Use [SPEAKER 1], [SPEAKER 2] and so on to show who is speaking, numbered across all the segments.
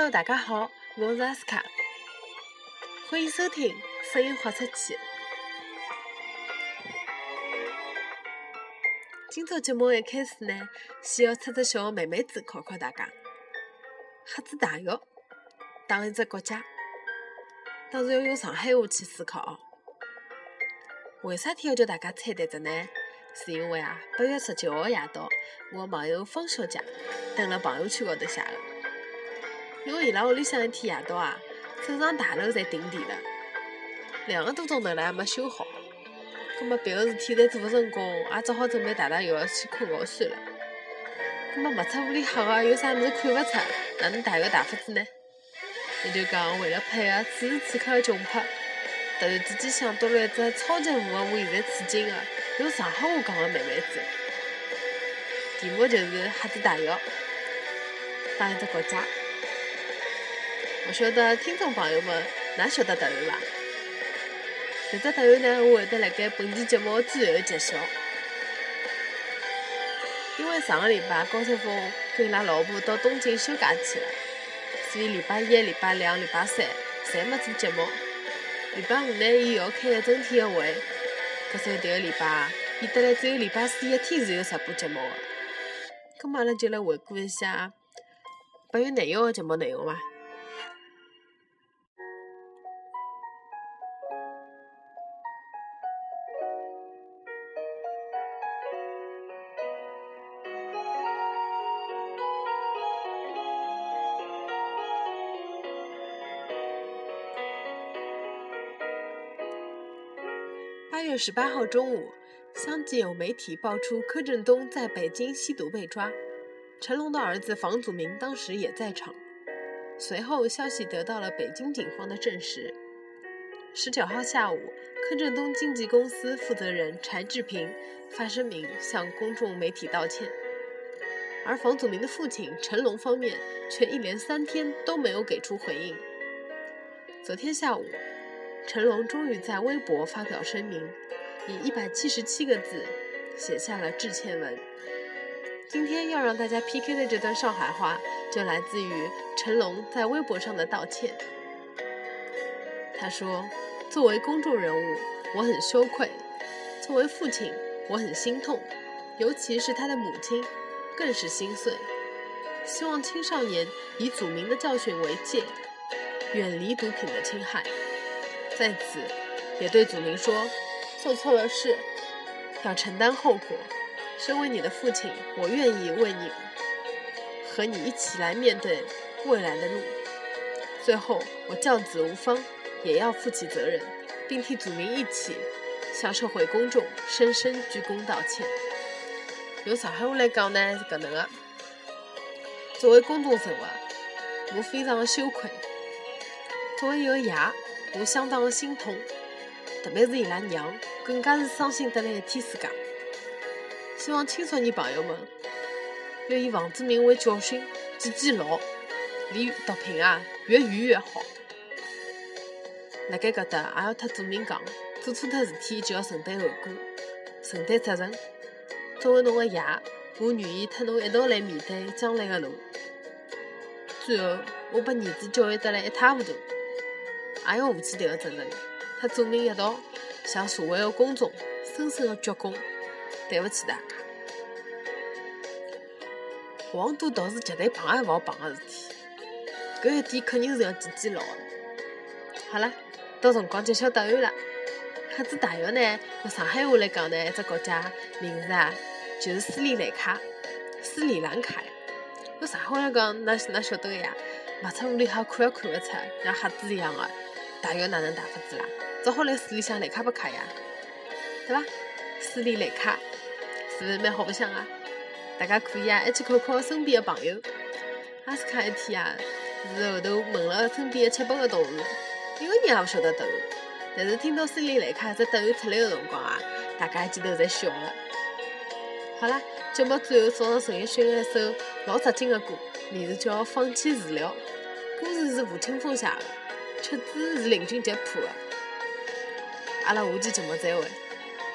[SPEAKER 1] Hello，大家好，我是阿斯卡，欢迎收听声音豁出去。今朝节目一开始呢，先要出只小妹妹子考考大家。黑子大学当一只国家，当然要用上海话去思考哦。为啥体要叫大家猜对子呢？是因为啊，八月十九号夜到，我朋友方小姐登了朋友圈高头写的。因为伊拉屋里向一天夜到啊，整幢大楼侪停电了，两个多钟头了还没修好，葛末别个事体侪做勿成功，也只好准备大大又要去困觉算了。葛末没出屋里黑个，有啥物事看勿出，哪能大摇大法子呢？伊就讲，为了配合此时此刻的窘迫，突然之间想到了一只超级符合我现在处境的用上海话讲的妹妹子，题目就是黑子大学当一只国家。勿晓得听众朋友们，哪晓得答案伐？搿只答案呢，我会得辣盖本期节目最后揭晓。因为上个礼拜高山峰跟伊拉老婆到东京休假去了，所以礼拜一、礼拜两、礼拜三侪没做节目。礼拜五呢，伊要开一整天个会，搿所以迭个礼拜，伊得来只有礼拜四一天是有直播节目个。葛末阿拉就来回顾一下八月廿一号节目内容伐？月十八号中午，相继有媒体爆出柯震东在北京吸毒被抓，成龙的儿子房祖名当时也在场。随后，消息得到了北京警方的证实。十九号下午，柯震东经纪公司负责人柴智屏发声明向公众媒体道歉，而房祖名的父亲成龙方面却一连三天都没有给出回应。昨天下午。成龙终于在微博发表声明，以一百七十七个字写下了致歉文。今天要让大家 PK 的这段上海话，就来自于成龙在微博上的道歉。他说：“作为公众人物，我很羞愧；作为父亲，我很心痛，尤其是他的母亲，更是心碎。希望青少年以祖名的教训为戒，远离毒品的侵害。”在此，也对祖明说：做错了事要承担后果。身为你的父亲，我愿意为你和你一起来面对未来的路。最后，我教子无方，也要负起责任，并替祖明一起向社会公众深深鞠躬道歉。用上海话来讲呢，是搿能个：作为公众人物，我非常的羞愧。作为一个爷。我相当的心痛，特别是伊拉娘，更加是伤心得来一天世界。希望青少年朋友们要以房子名为教训，记记牢，离毒品啊越远越好。辣盖搿搭也要特祖名讲，做错脱事体就要承担后果，承担责任。作为侬个爷，我愿意特侬一道来面对将来的路。最后，我把儿子教育得来一塌糊涂。也要负起迭个责任，和祖名一道向社会的公众深深的鞠躬。对不起大家，黄赌毒是绝对碰也勿好碰的事体，搿一点肯定是要记记牢的。好了，到辰光揭晓答案了。黑子大学呢，用上海话来讲呢，一只国家名字啊，就是斯里兰卡，斯里兰卡呀。用上海话来讲，那那晓得个呀，勿出屋里黑看也看勿出，像瞎子一样的。大学哪能打法子啦？只好来水里向来卡不卡呀？对伐？水里来卡，是勿是蛮好白相啊？大家可以啊，一起考考身边的朋友。阿斯卡一天啊，是后头问了身边的七八个同事，一个人也勿晓得答案。但是听到水里来卡只答案出来的辰光啊，大家一记头侪笑了。好啦，节目最后送上陈奕迅一首老扎劲的歌，名字叫《放弃治疗》，歌词是吴青峰写的。曲子是林俊杰谱的，阿拉下期节目再会。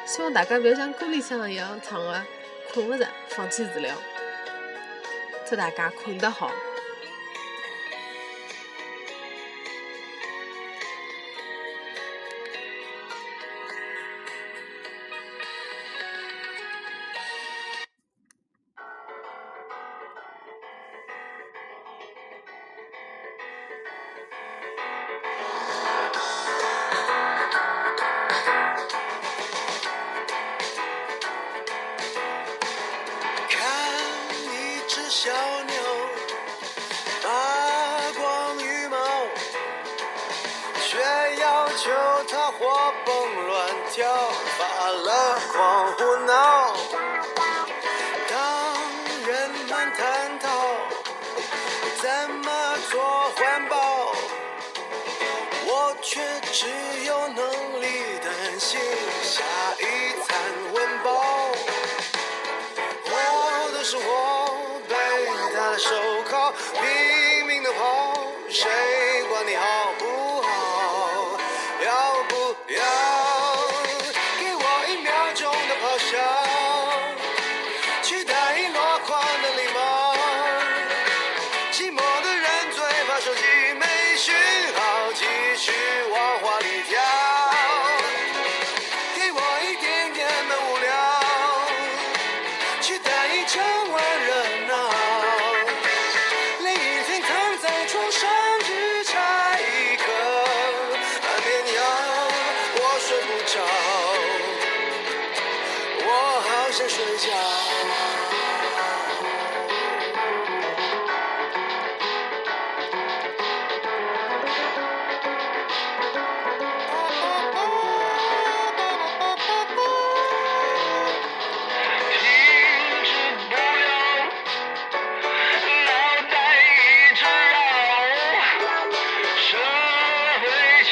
[SPEAKER 1] 希望大家不要像歌里向一样唱的困勿着，放弃治疗。祝大家困得好。
[SPEAKER 2] 却要求他活蹦乱跳，发了狂胡闹。当人们探讨怎么做环保，我却只有能力担心下一餐温饱。我的生活被他的手铐拼命的跑，谁的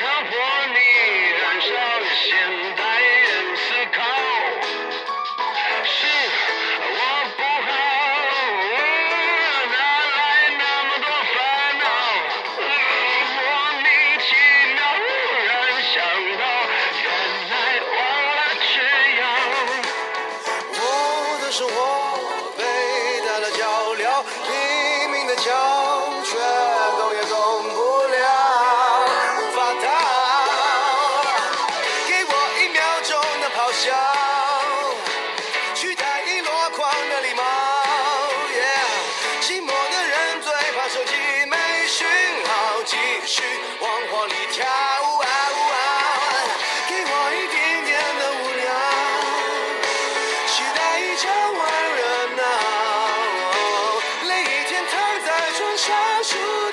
[SPEAKER 3] 会强迫你燃烧现代人思考，是我不好，哪来那么多烦恼？莫名其妙，然想到，原来忘了吃药。
[SPEAKER 2] 我的生活被他的脚镣拼命的敲，躺在